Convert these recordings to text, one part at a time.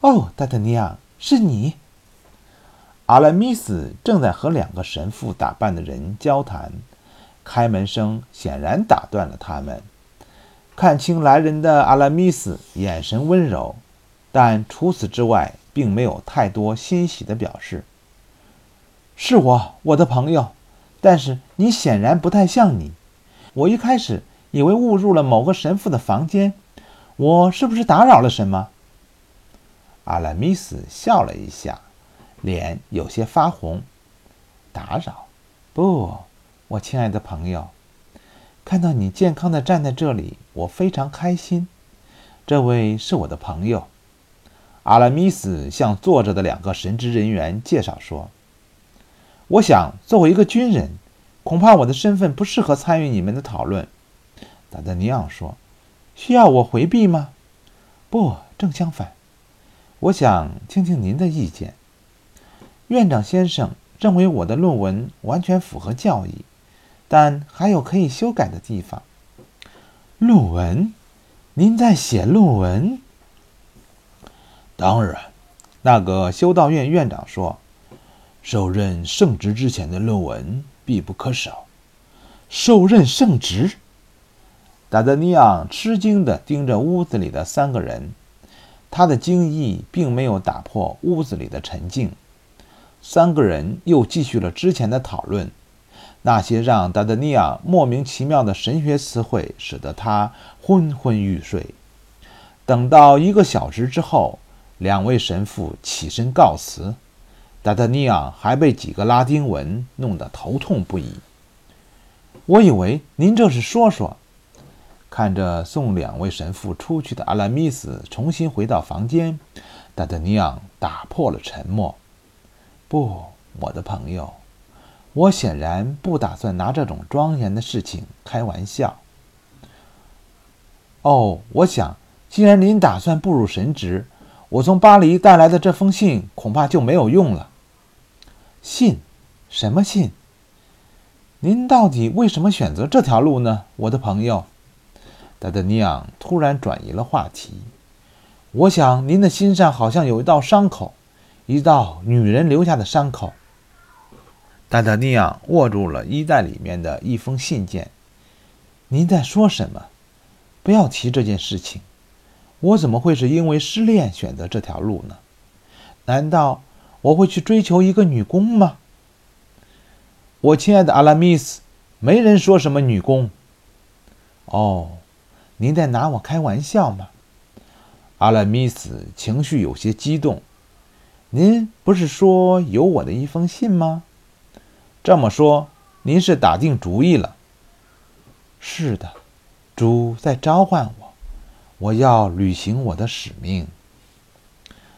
哦，达达尼亚，是你！阿拉米斯正在和两个神父打扮的人交谈，开门声显然打断了他们。看清来人的阿拉米斯眼神温柔，但除此之外并没有太多欣喜的表示。是我，我的朋友，但是你显然不太像你。我一开始以为误入了某个神父的房间，我是不是打扰了什么？阿拉米斯笑了一下。脸有些发红，打扰？不，我亲爱的朋友，看到你健康的站在这里，我非常开心。这位是我的朋友。阿拉米斯向坐着的两个神职人员介绍说：“我想，作为一个军人，恐怕我的身份不适合参与你们的讨论。”达德尼昂说：“需要我回避吗？”“不，正相反。我想听听您的意见。”院长先生认为我的论文完全符合教义，但还有可以修改的地方。论文？您在写论文？当然，那个修道院院长说，受任圣职之前的论文必不可少。受任圣职？达德尼昂吃惊地盯着屋子里的三个人，他的惊异并没有打破屋子里的沉静。三个人又继续了之前的讨论，那些让达德尼亚莫名其妙的神学词汇使得他昏昏欲睡。等到一个小时之后，两位神父起身告辞，达德尼亚还被几个拉丁文弄得头痛不已。我以为您这是说说。看着送两位神父出去的阿拉米斯重新回到房间，达德尼昂打破了沉默。不，我的朋友，我显然不打算拿这种庄严的事情开玩笑。哦，我想，既然您打算步入神职，我从巴黎带来的这封信恐怕就没有用了。信？什么信？您到底为什么选择这条路呢，我的朋友？达德尼昂突然转移了话题。我想，您的心上好像有一道伤口。一道女人留下的伤口。达达尼昂握住了衣袋里面的一封信件。您在说什么？不要提这件事情。我怎么会是因为失恋选择这条路呢？难道我会去追求一个女工吗？我亲爱的阿拉米斯，没人说什么女工。哦，您在拿我开玩笑吗？阿拉米斯情绪有些激动。您不是说有我的一封信吗？这么说，您是打定主意了？是的，主在召唤我，我要履行我的使命。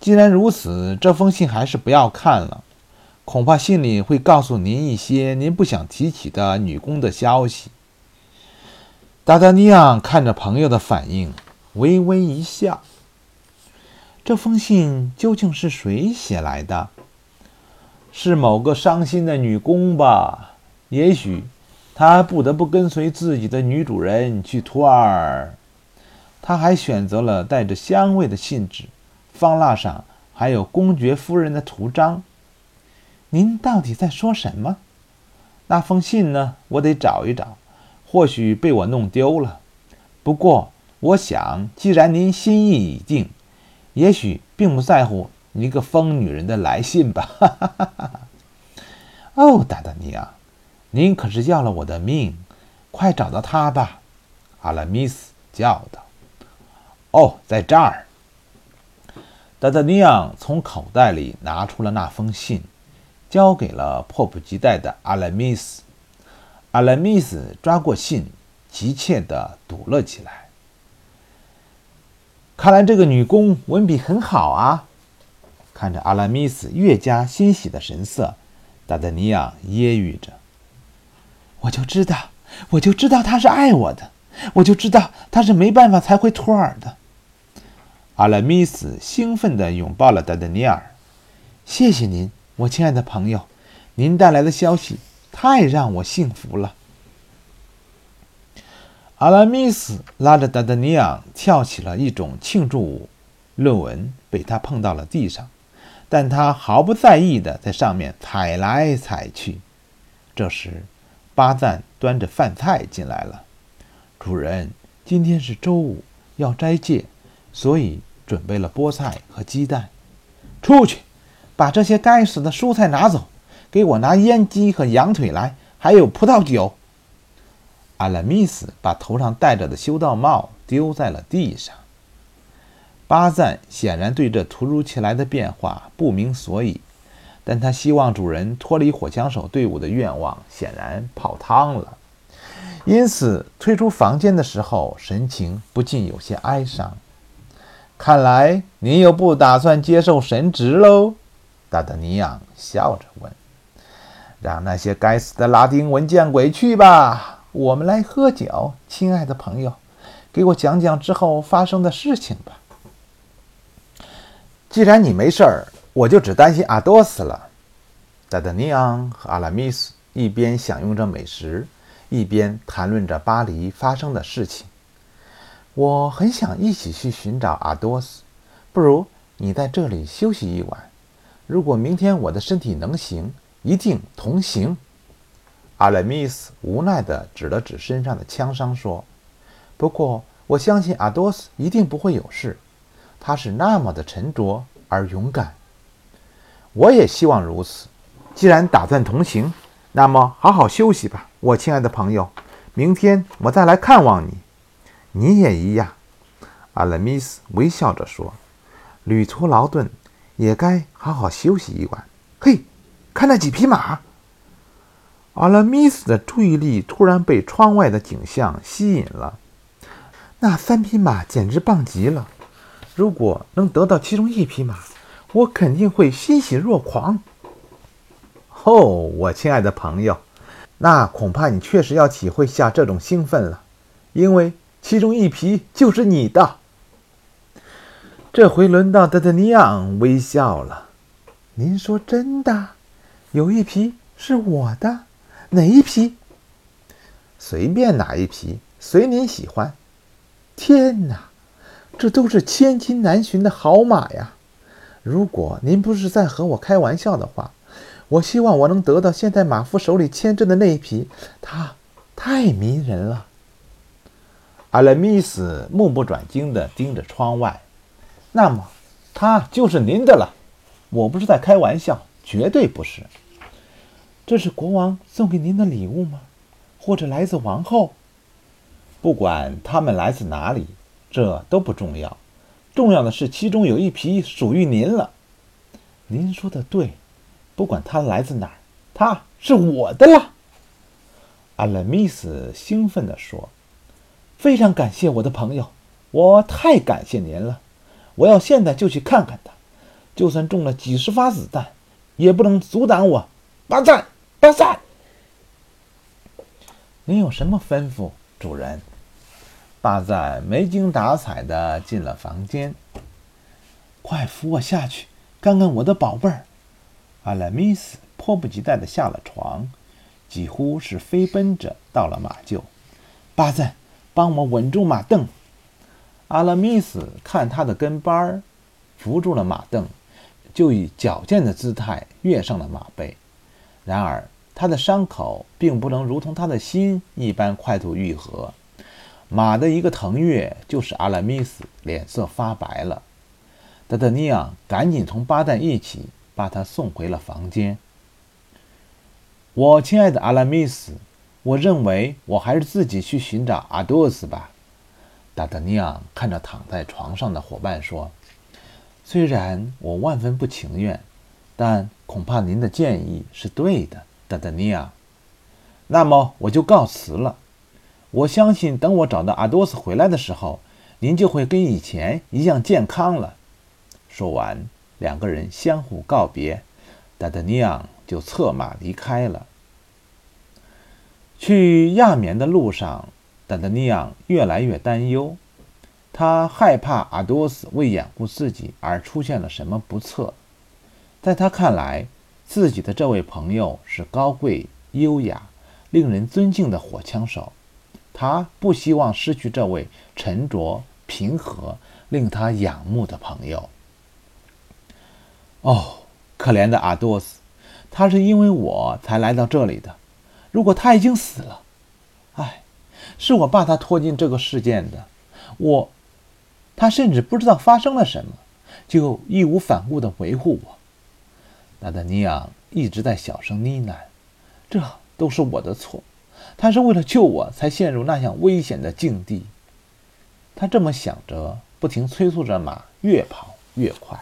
既然如此，这封信还是不要看了，恐怕信里会告诉您一些您不想提起的女工的消息。达达尼昂看着朋友的反应，微微一笑。这封信究竟是谁写来的？是某个伤心的女工吧？也许她不得不跟随自己的女主人去图尔。他还选择了带着香味的信纸，方蜡上还有公爵夫人的图章。您到底在说什么？那封信呢？我得找一找，或许被我弄丢了。不过，我想，既然您心意已定。也许并不在乎一个疯女人的来信吧。哦，达达尼亚，您可是要了我的命！快找到他吧，阿拉米斯叫道。哦，在这儿。达达尼亚从口袋里拿出了那封信，交给了迫不及待的阿拉米斯。阿拉米斯抓过信，急切地读了起来。看来这个女工文笔很好啊！看着阿拉米斯越加欣喜的神色，达德尼昂揶揄着：“我就知道，我就知道他是爱我的，我就知道他是没办法才会托尔的。”阿拉米斯兴奋地拥抱了达德尼尔：“谢谢您，我亲爱的朋友，您带来的消息太让我幸福了。”阿拉米斯拉着达达尼昂跳起了一种庆祝舞。论文被他碰到了地上，但他毫不在意的在上面踩来踩去。这时，巴赞端着饭菜进来了。主人，今天是周五，要斋戒，所以准备了菠菜和鸡蛋。出去，把这些该死的蔬菜拿走，给我拿烟鸡和羊腿来，还有葡萄酒。阿拉米斯把头上戴着的修道帽丢在了地上。巴赞显然对这突如其来的变化不明所以，但他希望主人脱离火枪手队伍的愿望显然泡汤了，因此退出房间的时候神情不禁有些哀伤。看来你又不打算接受神职喽？达达尼昂笑着问。“让那些该死的拉丁文见鬼去吧！我们来喝酒，亲爱的朋友，给我讲讲之后发生的事情吧。”既然你没事儿，我就只担心阿多斯了。达达尼昂和阿拉米斯一边享用着美食，一边谈论着巴黎发生的事情。我很想一起去寻找阿多斯，不如你在这里休息一晚。如果明天我的身体能行，一定同行。阿莱米斯无奈地指了指身上的枪伤，说：“不过我相信阿多斯一定不会有事，他是那么的沉着而勇敢。我也希望如此。既然打算同行，那么好好休息吧，我亲爱的朋友。明天我再来看望你。”你也一样，阿拉米斯微笑着说：“旅途劳顿，也该好好休息一晚。”嘿，看那几匹马！阿拉米斯的注意力突然被窗外的景象吸引了。那三匹马简直棒极了！如果能得到其中一匹马，我肯定会欣喜若狂。哦，我亲爱的朋友，那恐怕你确实要体会下这种兴奋了，因为。其中一匹就是你的。这回轮到德德尼昂微笑了。您说真的？有一匹是我的？哪一匹？随便哪一匹，随您喜欢。天哪，这都是千金难寻的好马呀！如果您不是在和我开玩笑的话，我希望我能得到现在马夫手里牵着的那一匹。它太迷人了。阿拉米斯目不转睛地盯着窗外，那么，它就是您的了。我不是在开玩笑，绝对不是。这是国王送给您的礼物吗？或者来自王后？不管他们来自哪里，这都不重要。重要的是，其中有一匹属于您了。您说的对，不管它来自哪儿，它是我的了。阿拉米斯兴奋地说。非常感谢我的朋友，我太感谢您了。我要现在就去看看他，就算中了几十发子弹，也不能阻挡我。巴赞，巴赞，您有什么吩咐，主人？巴赞没精打采地进了房间。快扶我下去，看看我的宝贝儿。阿拉米斯迫不及待地下了床，几乎是飞奔着到了马厩。巴赞。帮我稳住马凳。阿拉米斯看他的跟班儿扶住了马凳，就以矫健的姿态跃上了马背。然而，他的伤口并不能如同他的心一般快速愈合。马的一个腾跃，就使阿拉米斯脸色发白了。德德尼昂赶紧同巴旦一起把他送回了房间。我亲爱的阿拉米斯。我认为我还是自己去寻找阿多斯吧。达达尼昂看着躺在床上的伙伴说：“虽然我万分不情愿，但恐怕您的建议是对的，达达尼昂。那么我就告辞了。我相信等我找到阿多斯回来的时候，您就会跟以前一样健康了。”说完，两个人相互告别，达达尼昂就策马离开了。去亚眠的路上，达达尼昂越来越担忧。他害怕阿多斯为掩护自己而出现了什么不测。在他看来，自己的这位朋友是高贵、优雅、令人尊敬的火枪手。他不希望失去这位沉着、平和、令他仰慕的朋友。哦，可怜的阿多斯，他是因为我才来到这里的。如果他已经死了，唉，是我把他拖进这个事件的。我，他甚至不知道发生了什么，就义无反顾地维护我。纳达尼昂一直在小声呢喃：“这都是我的错，他是为了救我才陷入那样危险的境地。”他这么想着，不停催促着马越跑越快。